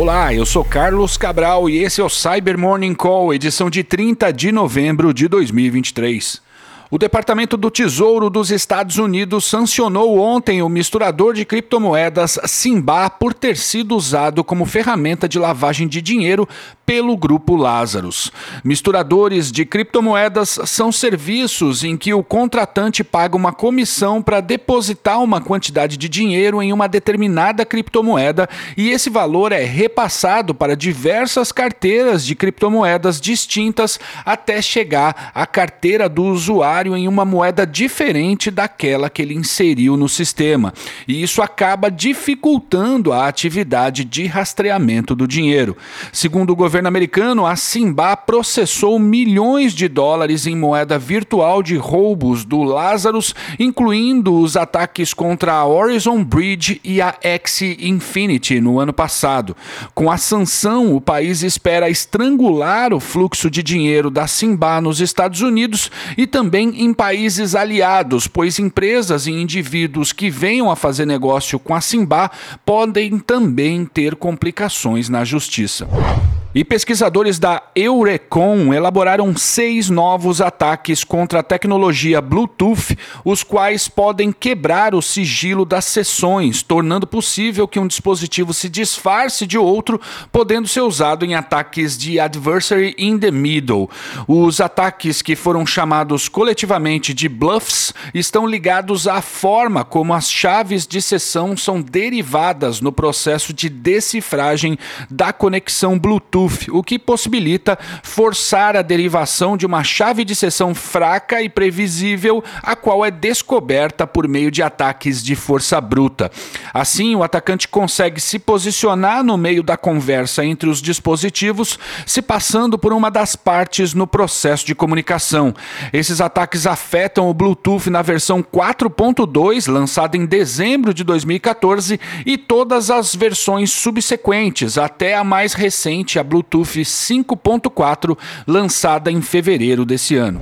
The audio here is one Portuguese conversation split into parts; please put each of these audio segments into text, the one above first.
Olá, eu sou Carlos Cabral e esse é o Cyber Morning Call, edição de 30 de novembro de 2023. O Departamento do Tesouro dos Estados Unidos sancionou ontem o misturador de criptomoedas Simba por ter sido usado como ferramenta de lavagem de dinheiro pelo grupo Lazarus. Misturadores de criptomoedas são serviços em que o contratante paga uma comissão para depositar uma quantidade de dinheiro em uma determinada criptomoeda e esse valor é repassado para diversas carteiras de criptomoedas distintas até chegar à carteira do usuário usuário em uma moeda diferente daquela que ele inseriu no sistema. E isso acaba dificultando a atividade de rastreamento do dinheiro. Segundo o governo americano, a Simba processou milhões de dólares em moeda virtual de roubos do Lazarus, incluindo os ataques contra a Horizon Bridge e a X Infinity no ano passado. Com a sanção, o país espera estrangular o fluxo de dinheiro da Simba nos Estados Unidos e também em países aliados, pois empresas e indivíduos que venham a fazer negócio com a Simba podem também ter complicações na justiça. E pesquisadores da Eurecon elaboraram seis novos ataques contra a tecnologia Bluetooth, os quais podem quebrar o sigilo das sessões, tornando possível que um dispositivo se disfarce de outro, podendo ser usado em ataques de adversary in the middle. Os ataques que foram chamados coletivamente de bluffs estão ligados à forma como as chaves de sessão são derivadas no processo de decifragem da conexão Bluetooth O que possibilita forçar a derivação de uma chave de sessão fraca e previsível, a qual é descoberta por meio de ataques de força bruta. Assim, o atacante consegue se posicionar no meio da conversa entre os dispositivos, se passando por uma das partes no processo de comunicação. Esses ataques afetam o Bluetooth na versão 4.2, lançada em dezembro de 2014, e todas as versões subsequentes, até a mais recente, a Bluetooth 5.4, lançada em fevereiro desse ano.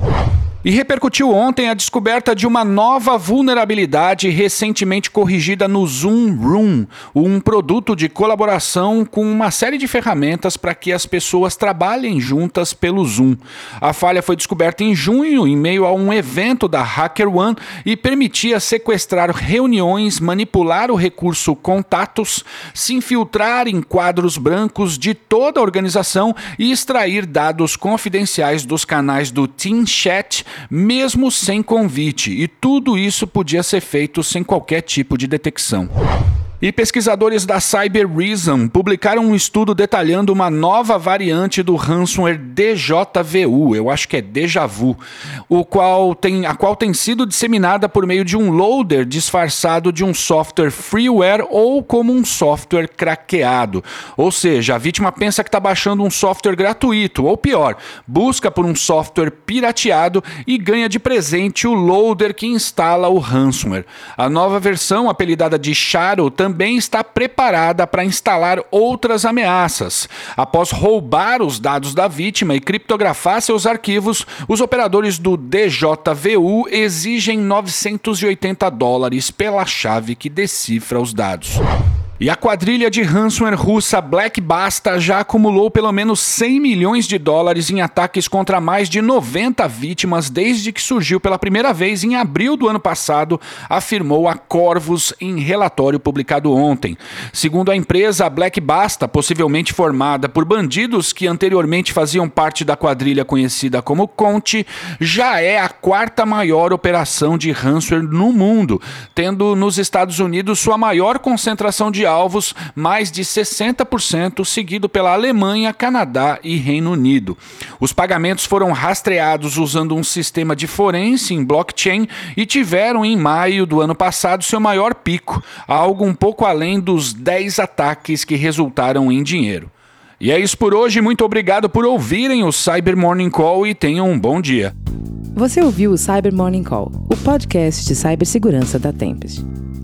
E repercutiu ontem a descoberta de uma nova vulnerabilidade recentemente corrigida no Zoom Room, um produto de colaboração com uma série de ferramentas para que as pessoas trabalhem juntas pelo Zoom. A falha foi descoberta em junho, em meio a um evento da HackerOne e permitia sequestrar reuniões, manipular o recurso contatos, se infiltrar em quadros brancos de toda a organização e extrair dados confidenciais dos canais do Team Chat mesmo sem convite, e tudo isso podia ser feito sem qualquer tipo de detecção. E pesquisadores da Cyber Reason publicaram um estudo detalhando uma nova variante do ransomware DJVU, eu acho que é Deja Vu, o qual tem, a qual tem sido disseminada por meio de um loader disfarçado de um software freeware ou como um software craqueado. Ou seja, a vítima pensa que está baixando um software gratuito, ou pior, busca por um software pirateado e ganha de presente o loader que instala o ransomware. A nova versão, apelidada de Shadow, também está preparada para instalar outras ameaças. Após roubar os dados da vítima e criptografar seus arquivos, os operadores do DJVU exigem 980 dólares pela chave que decifra os dados. E a quadrilha de ransomware russa Black Basta já acumulou pelo menos 100 milhões de dólares em ataques contra mais de 90 vítimas desde que surgiu pela primeira vez em abril do ano passado, afirmou a Corvus em relatório publicado ontem. Segundo a empresa, Black Basta, possivelmente formada por bandidos que anteriormente faziam parte da quadrilha conhecida como Conte, já é a quarta maior operação de ransomware no mundo, tendo nos Estados Unidos sua maior concentração de alvos, mais de 60%, seguido pela Alemanha, Canadá e Reino Unido. Os pagamentos foram rastreados usando um sistema de forense em blockchain e tiveram em maio do ano passado seu maior pico, algo um pouco além dos 10 ataques que resultaram em dinheiro. E é isso por hoje, muito obrigado por ouvirem o Cyber Morning Call e tenham um bom dia. Você ouviu o Cyber Morning Call, o podcast de cibersegurança da Tempest.